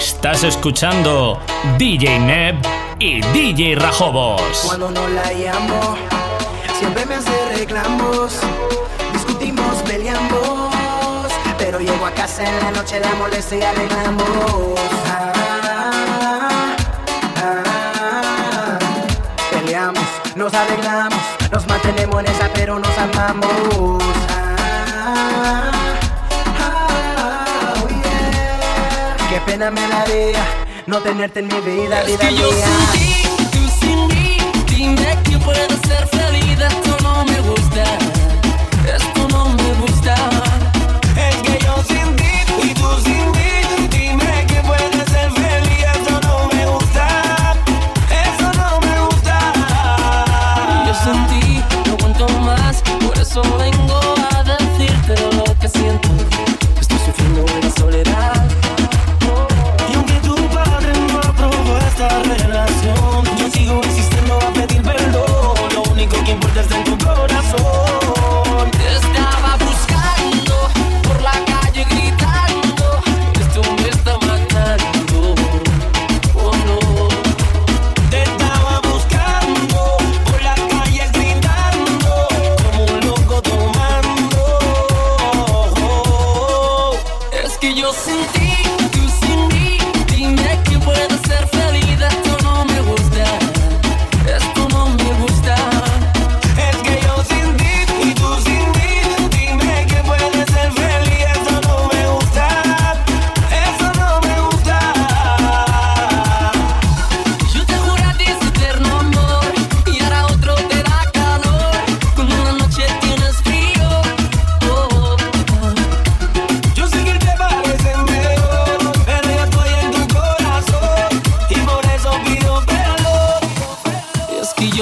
Estás escuchando DJ Neb y DJ Rajobos. Cuando no la llamo, siempre me hace reclamos. Discutimos, peleamos. Pero llego a casa en la noche, la molestia y arreglamos. Ah, ah, peleamos, nos arreglamos. Nos mantenemos en esa, pero nos amamos. Ah, Qué pena me daría no tenerte en mi vida, vida Es que yo sin ti, tú sin mí Dime que puedo ser feliz.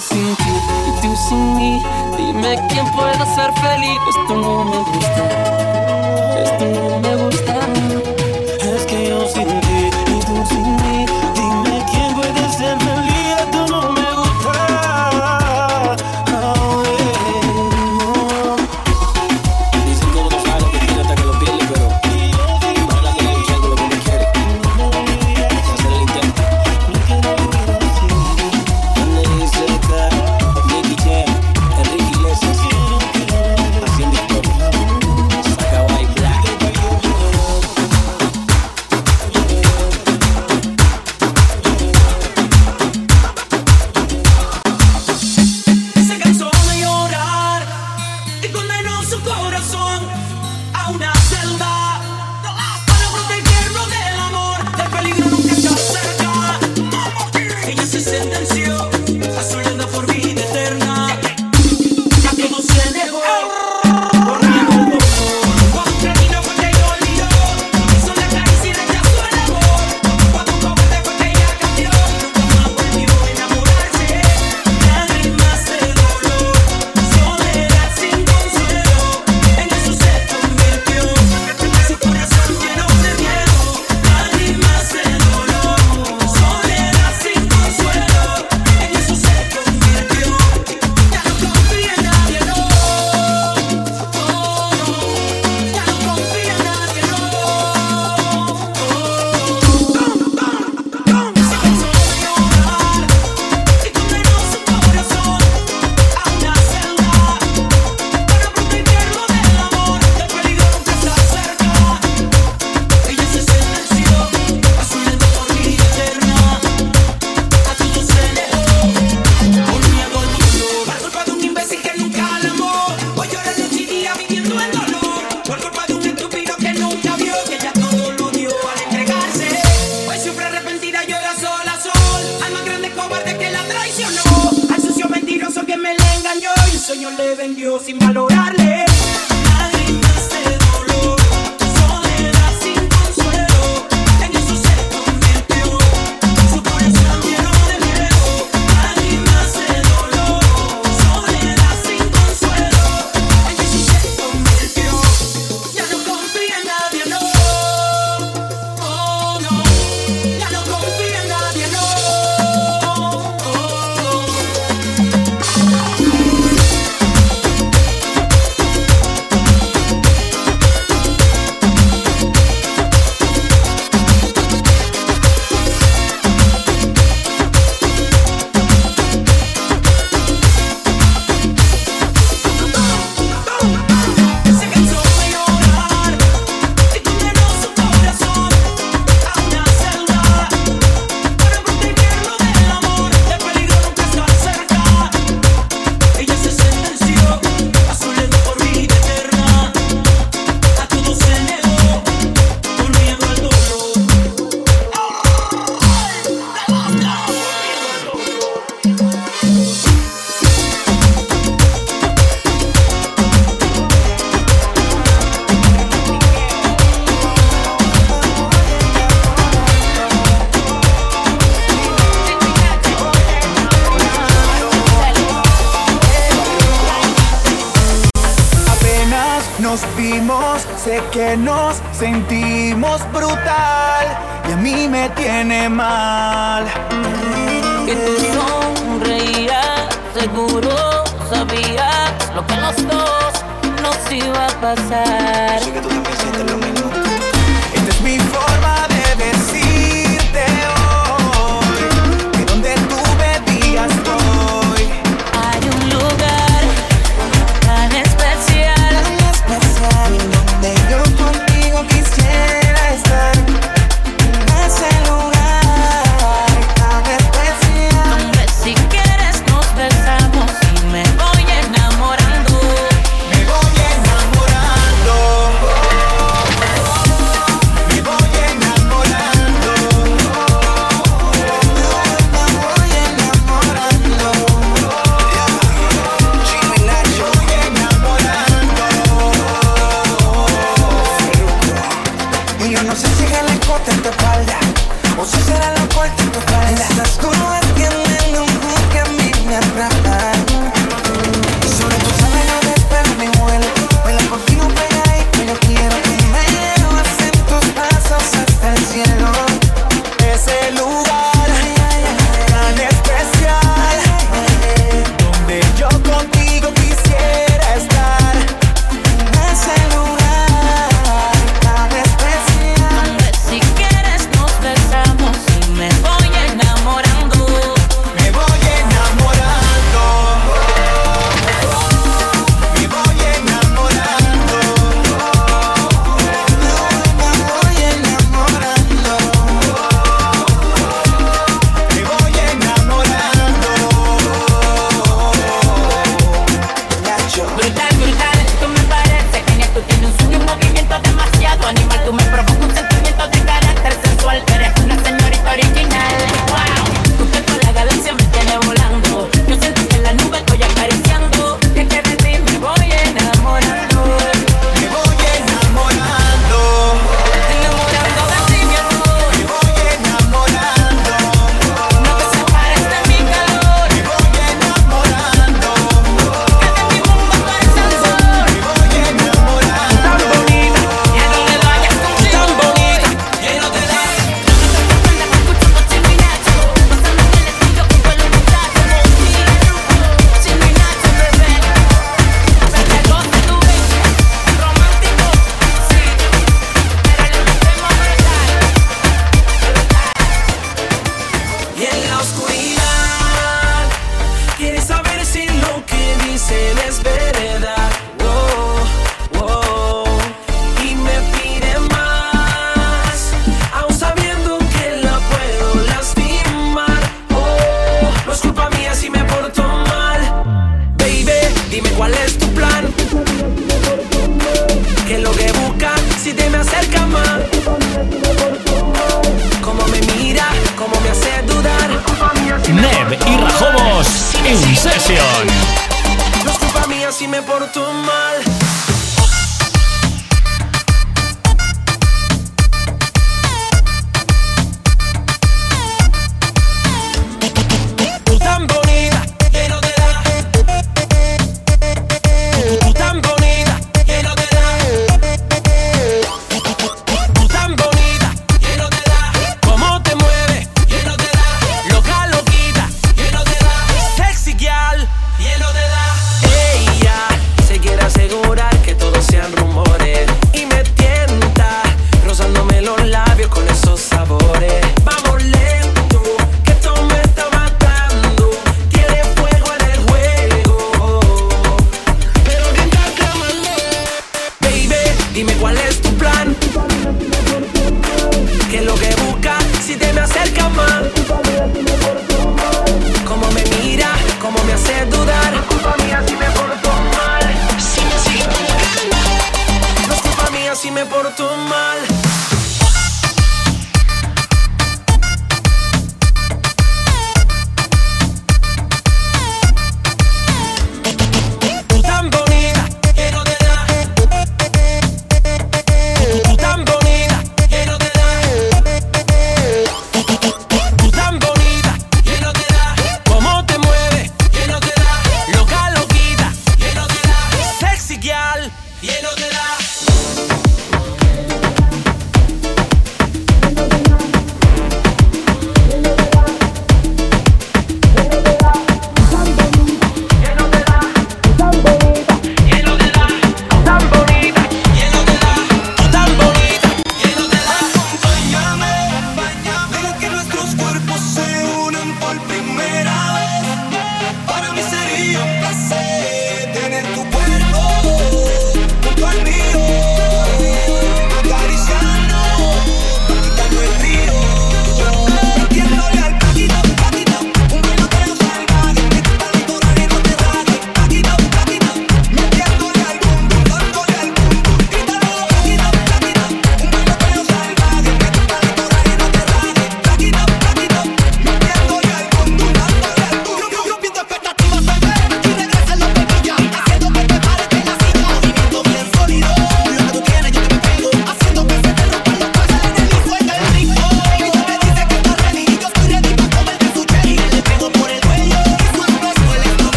sin ti y tú sin mí. Dime quién pueda ser feliz. Esto no me gusta. Esto no me gusta.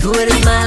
Do it in my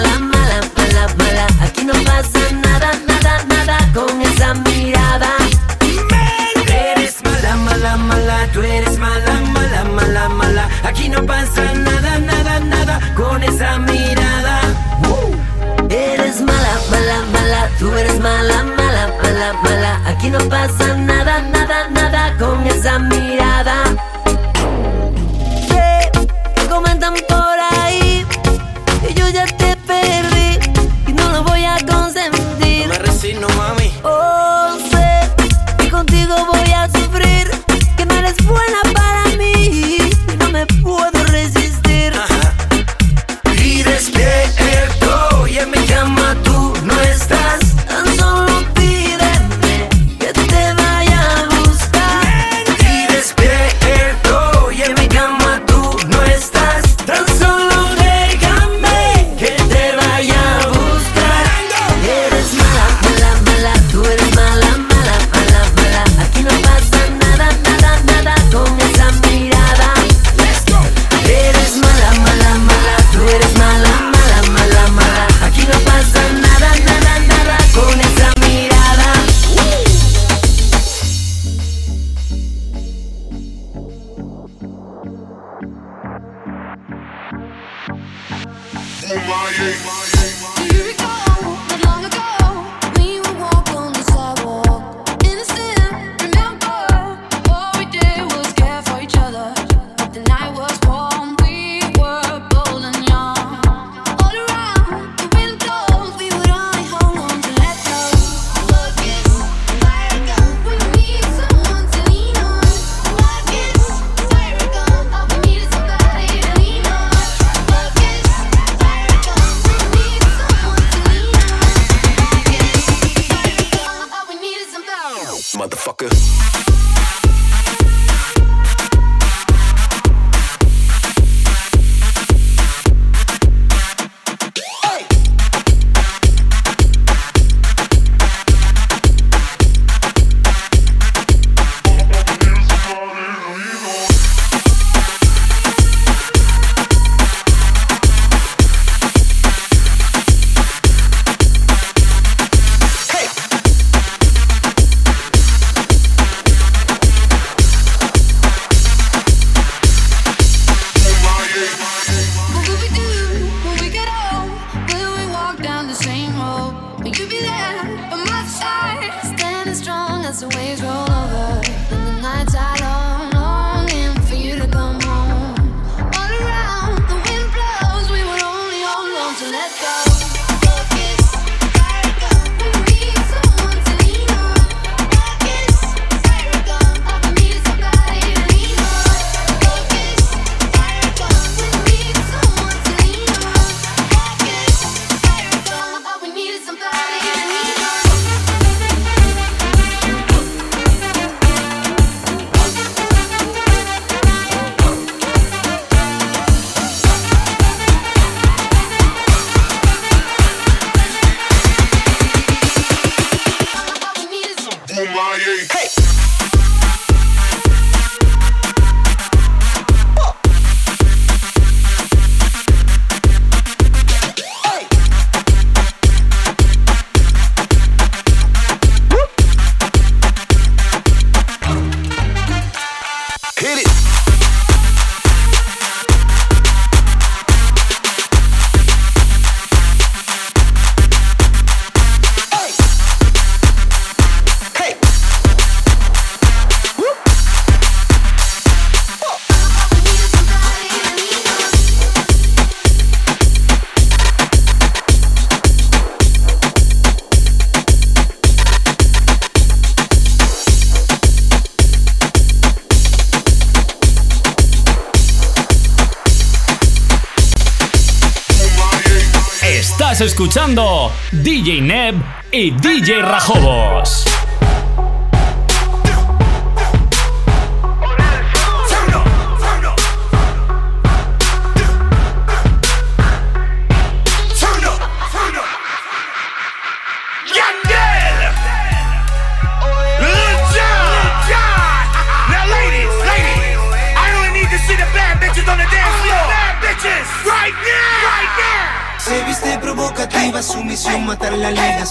escuchando DJ Neb y DJ Rajobos.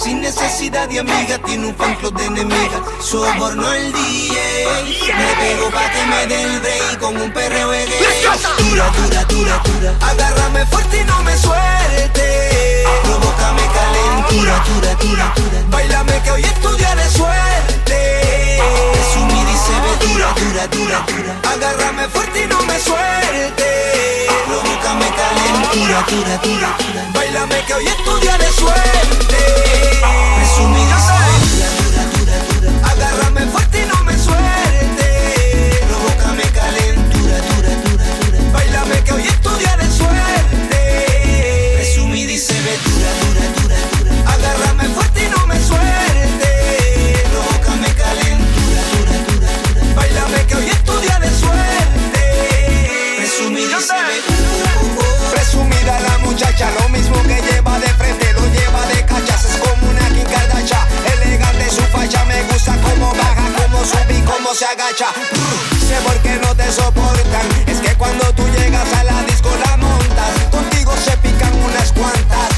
sin necesidad de amiga, tiene un fan de enemiga. Soborno el DJ, me pego pa' que me dé el rey con un perreo de dura. Agárrame fuerte y no me suelte. Provócame calentura, dura, dura, dura. Bailame que hoy es tu día de suerte. Resumida y se ve dura, dura, dura, dura. Agárrame fuerte y no me suelte. Provócame calentura, dura, dura, dura. Bailame que hoy es tu día de suerte. Resumida y se ve dura, dura, dura, dura. Agárrame fuerte cómo se agacha. Sé por qué no te soportan. Es que cuando tú llegas a la disco la montas. Contigo se pican unas cuantas.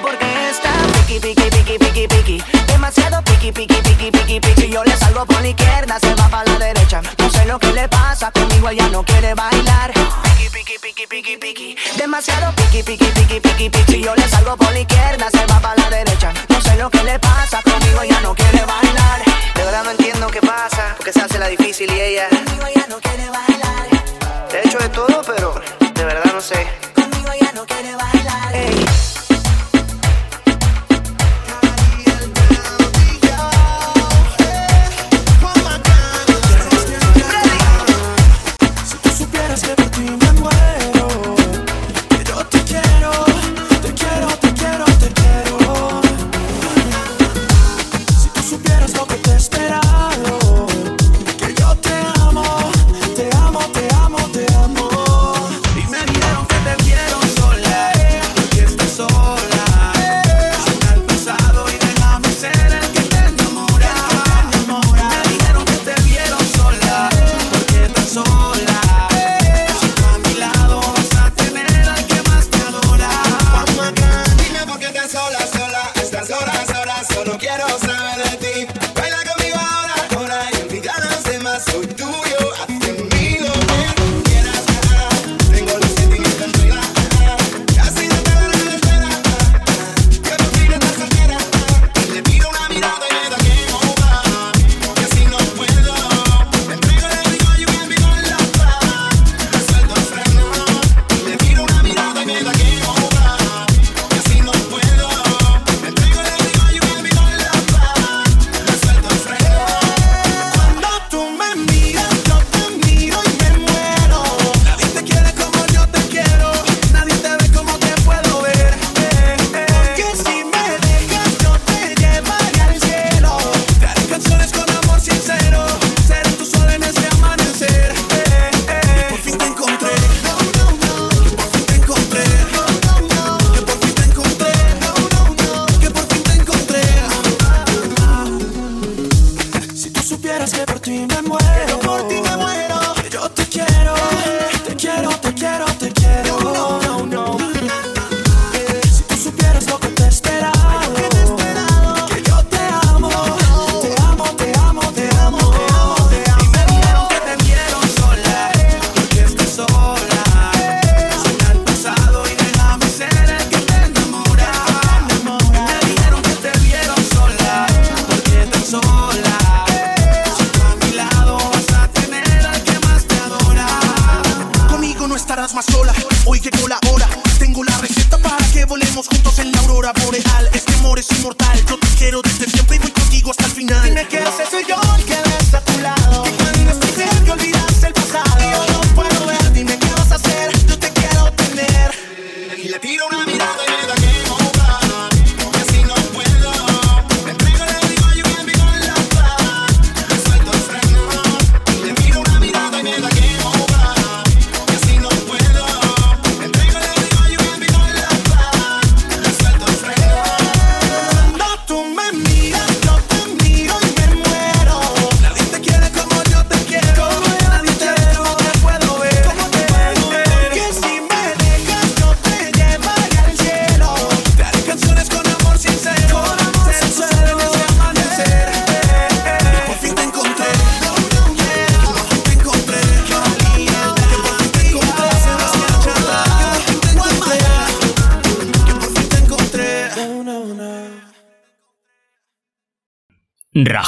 porque está piqui, piqui, piqui, piqui, piqui. Demasiado piqui, piqui, piqui, piqui, piqui. Si yo le salgo por la izquierda, se va para la derecha. No sé lo que le pasa, conmigo ella no quiere bailar. Piqui, piqui, piqui, piqui, piqui. Demasiado piqui, piqui, piqui, piqui, piqui. Si yo le salgo por la izquierda, se va para la derecha. No sé lo que le pasa, conmigo ella no quiere bailar. De verdad no entiendo qué pasa, porque se hace la difícil y ella. Conmigo ella no quiere bailar. Hecho de todo, pero de verdad no sé. Conmigo ella no quiere bailar.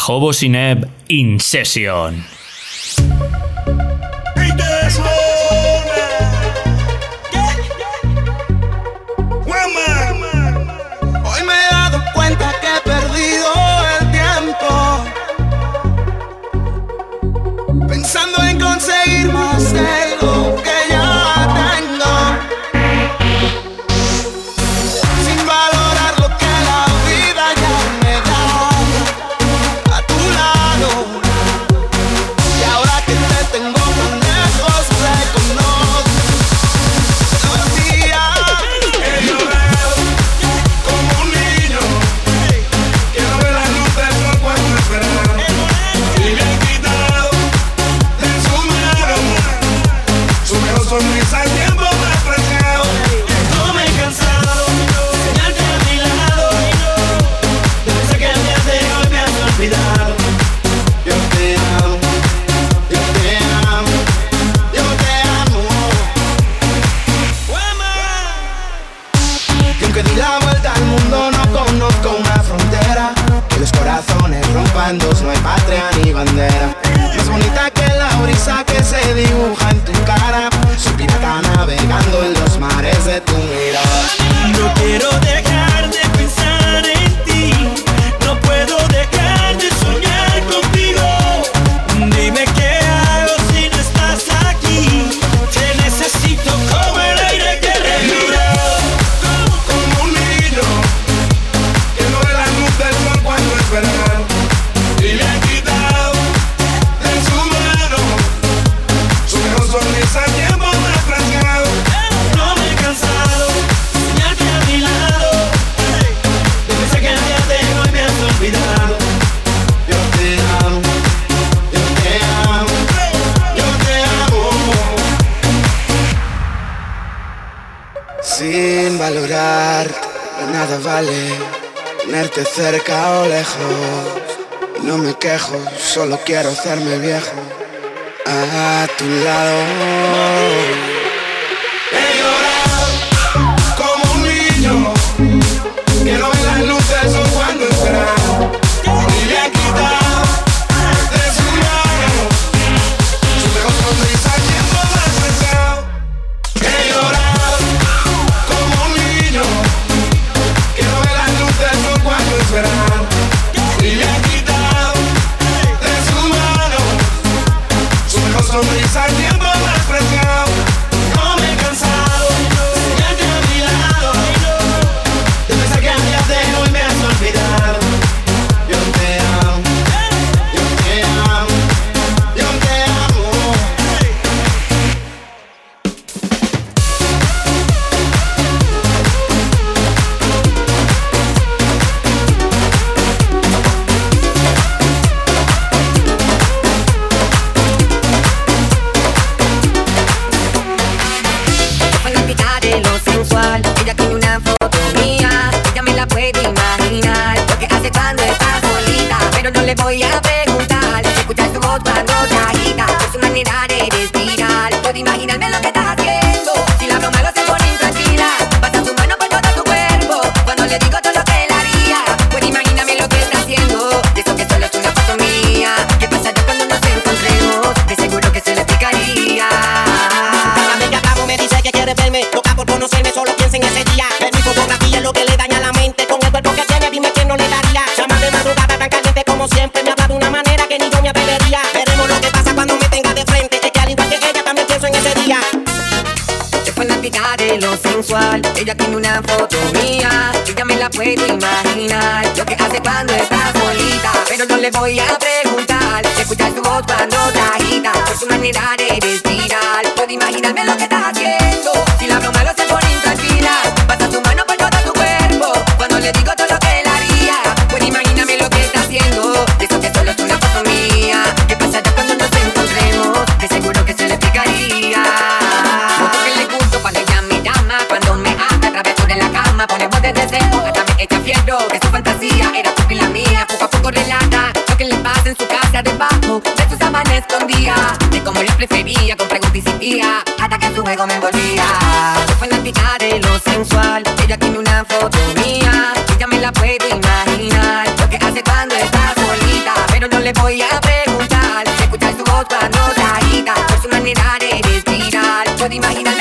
Jobo Sineb In Session. Quiero hacerme viejo. juego me envolvía. Soy fanática de lo sensual. Ella tiene una foto mía. Ella me la puedo imaginar. Lo que hace cuando está solita. Pero no le voy a preguntar. Escuchar su voz cuando se agita. Por su manera de respirar. Puedo imaginar.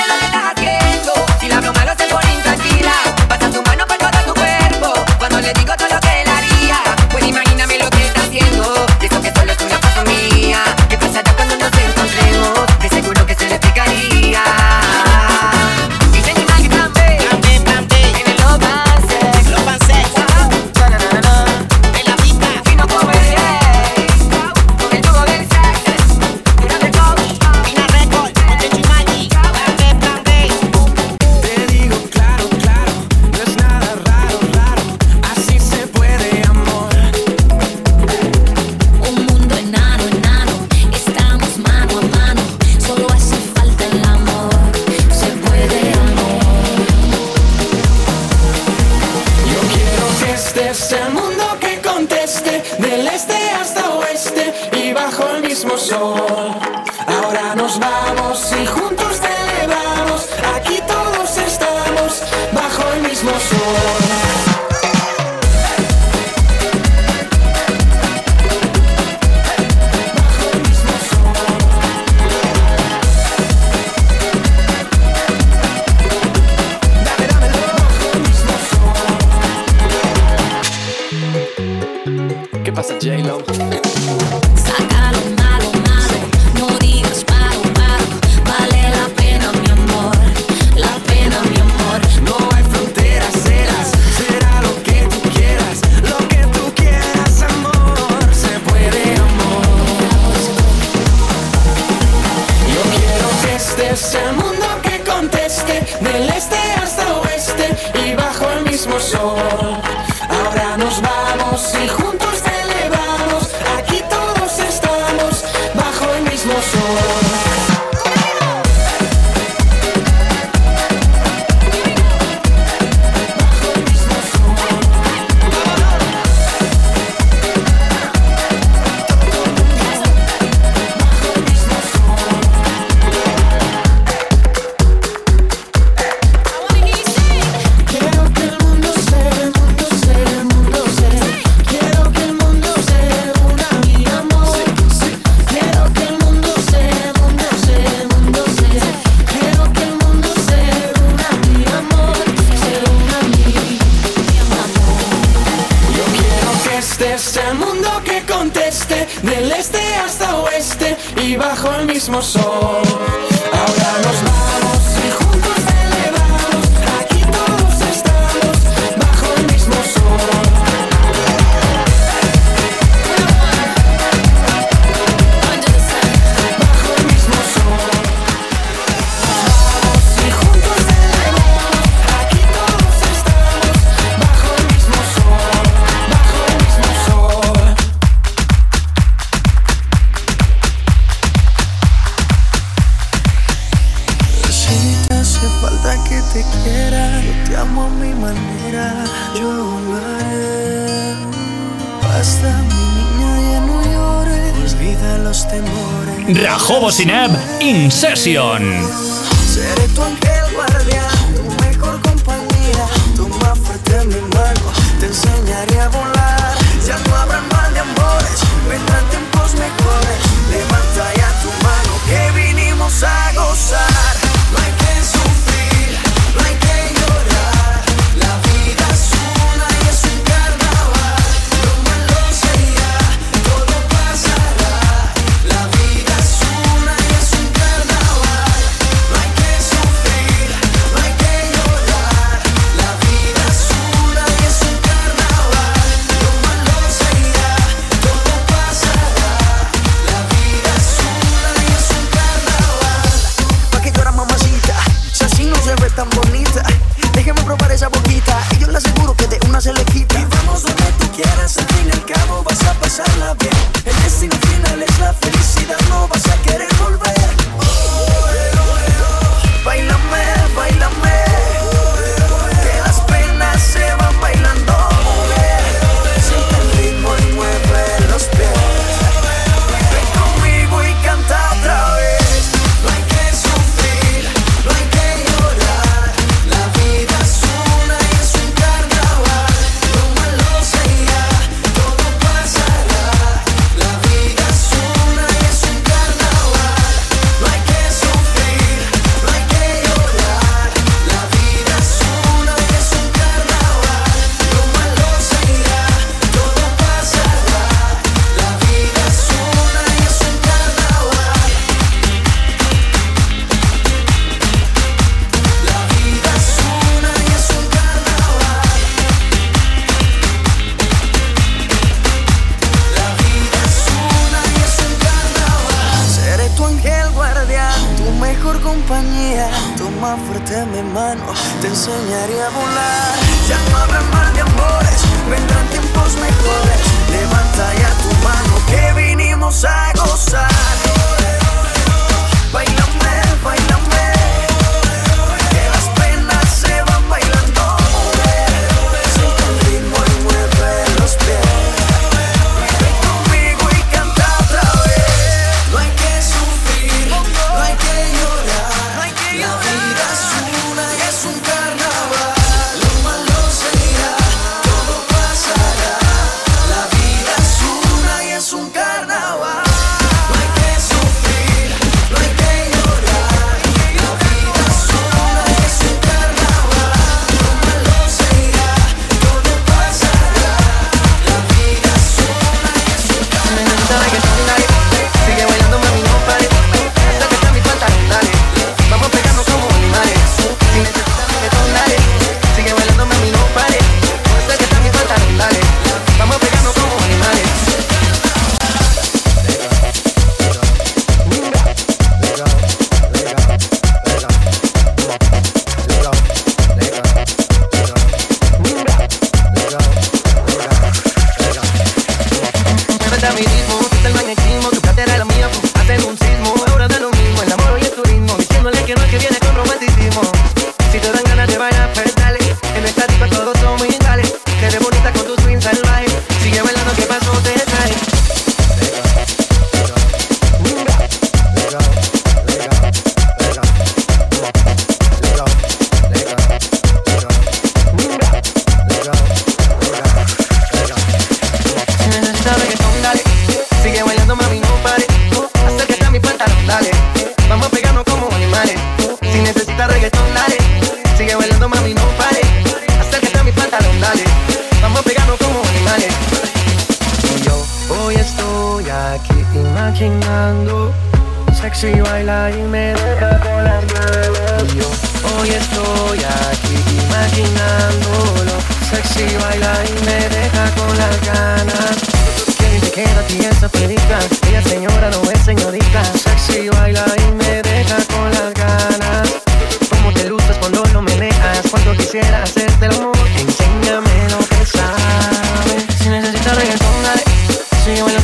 Session.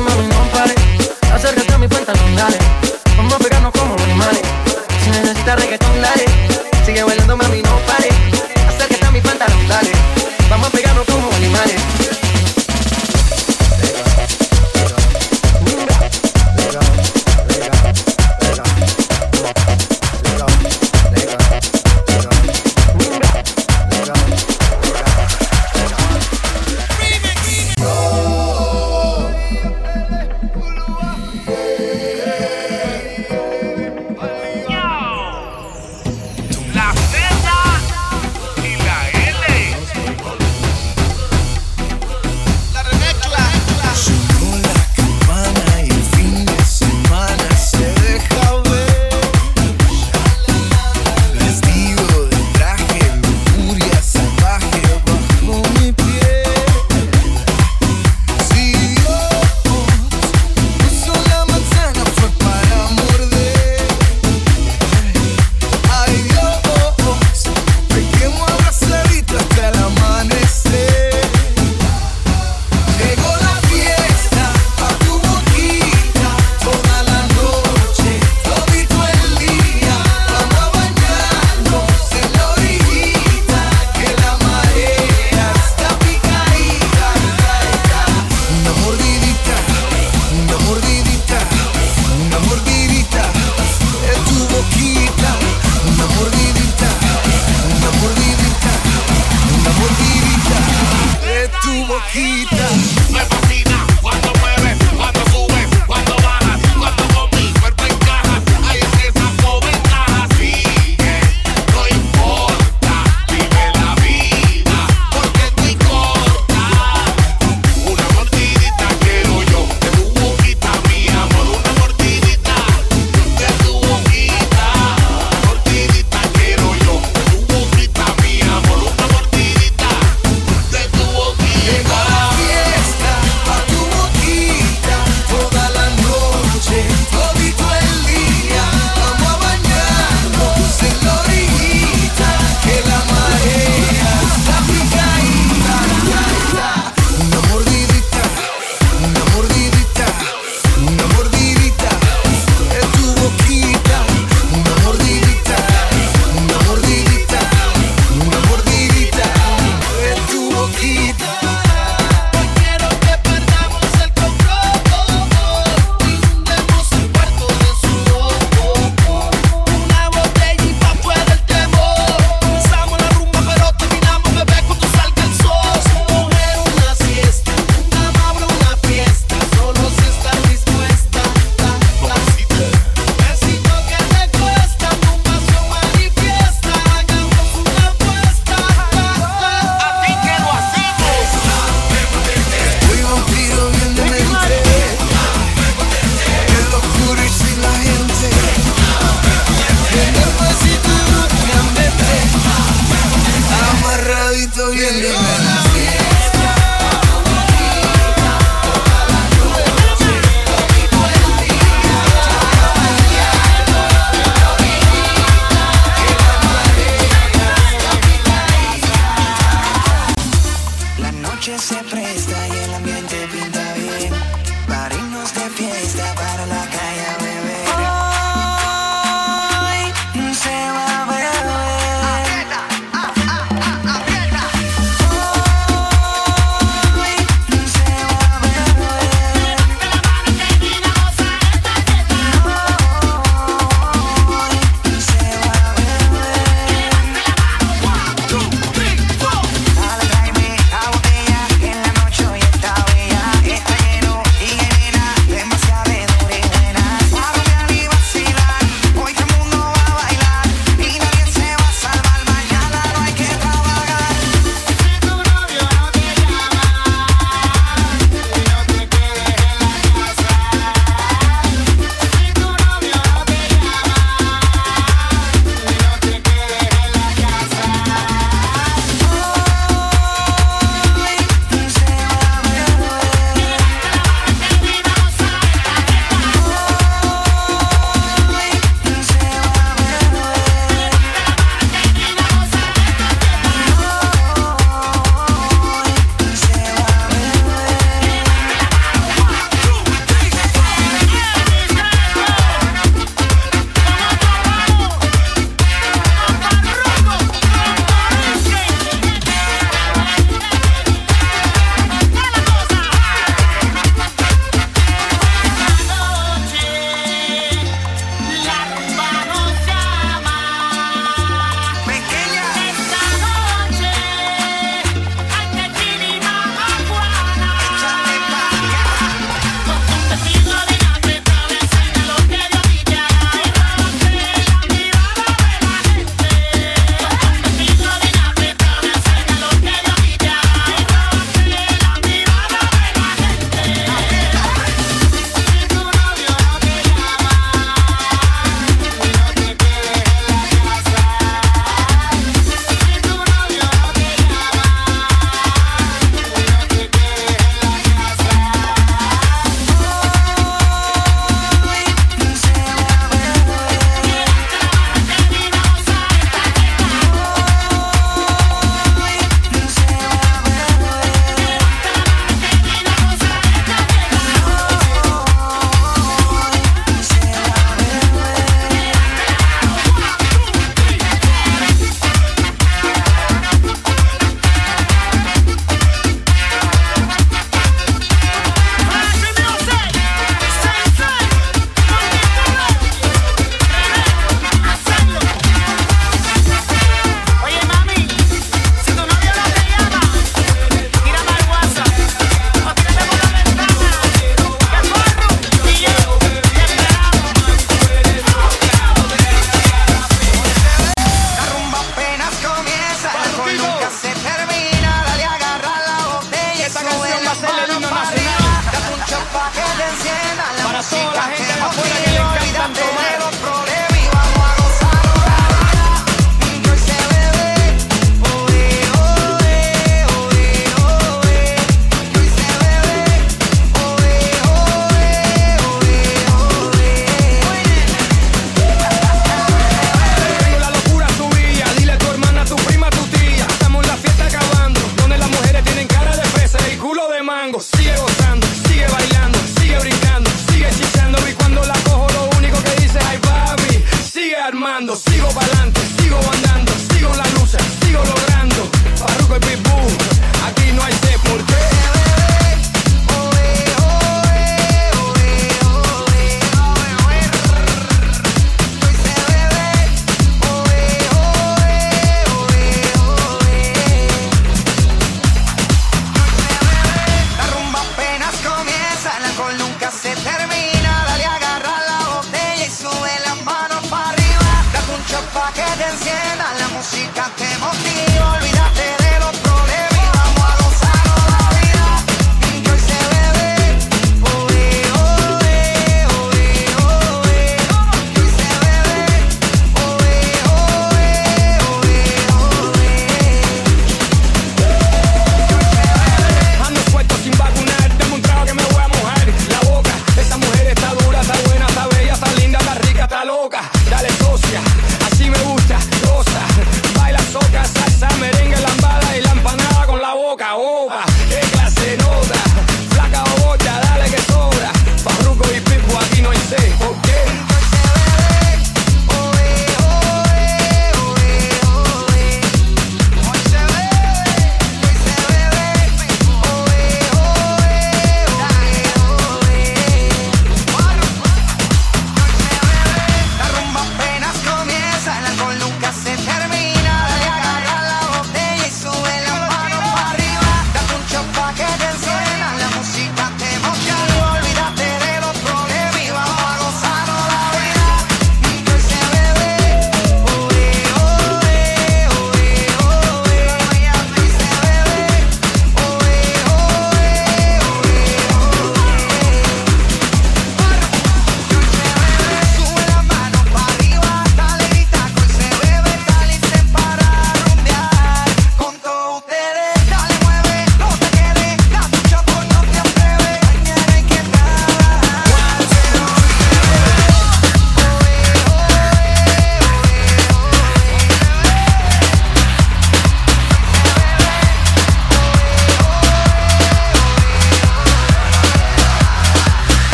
Mami, no. Acércate a mi pantalón, dale.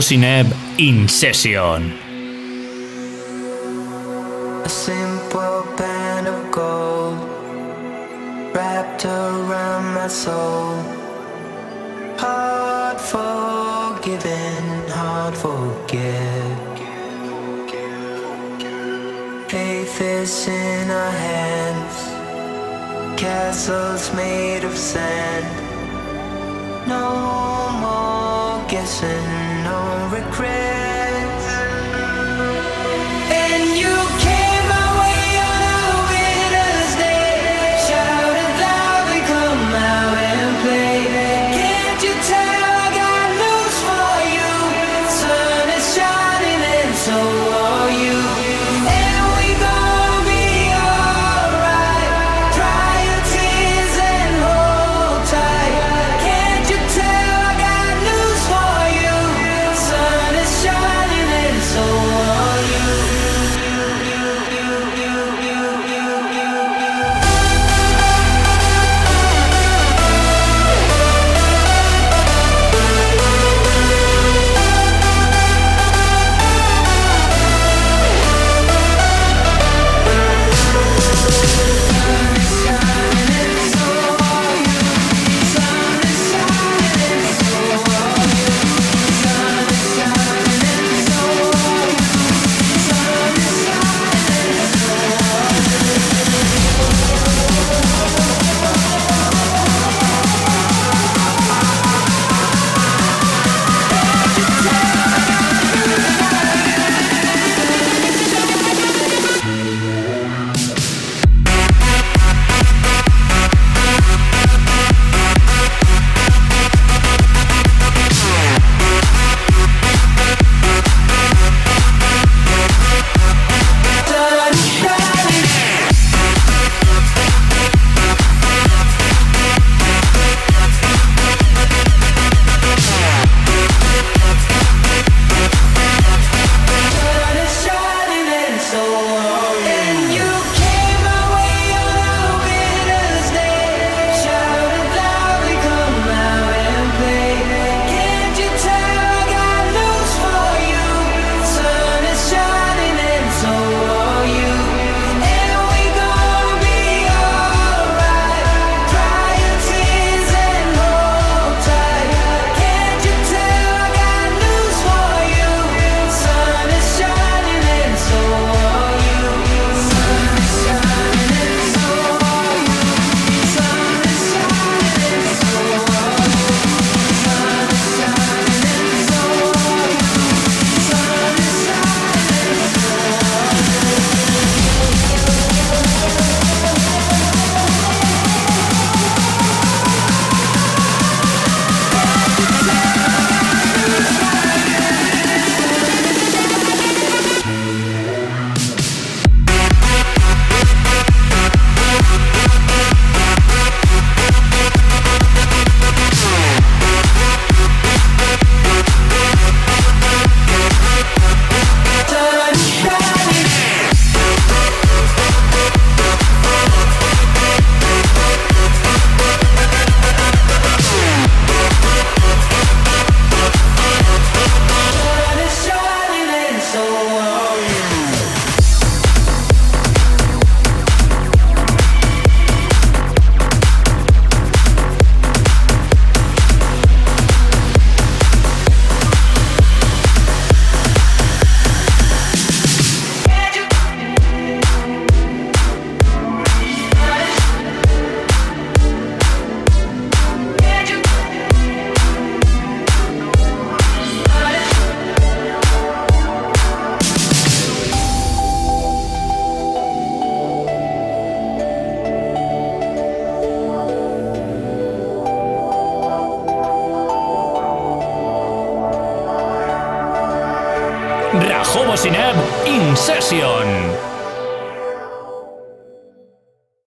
Sineb in session. A simple band of gold wrapped around my soul. Hard forgiven, hard forget. Faith is in our hands, castles made of sand. No more guessing, no regret.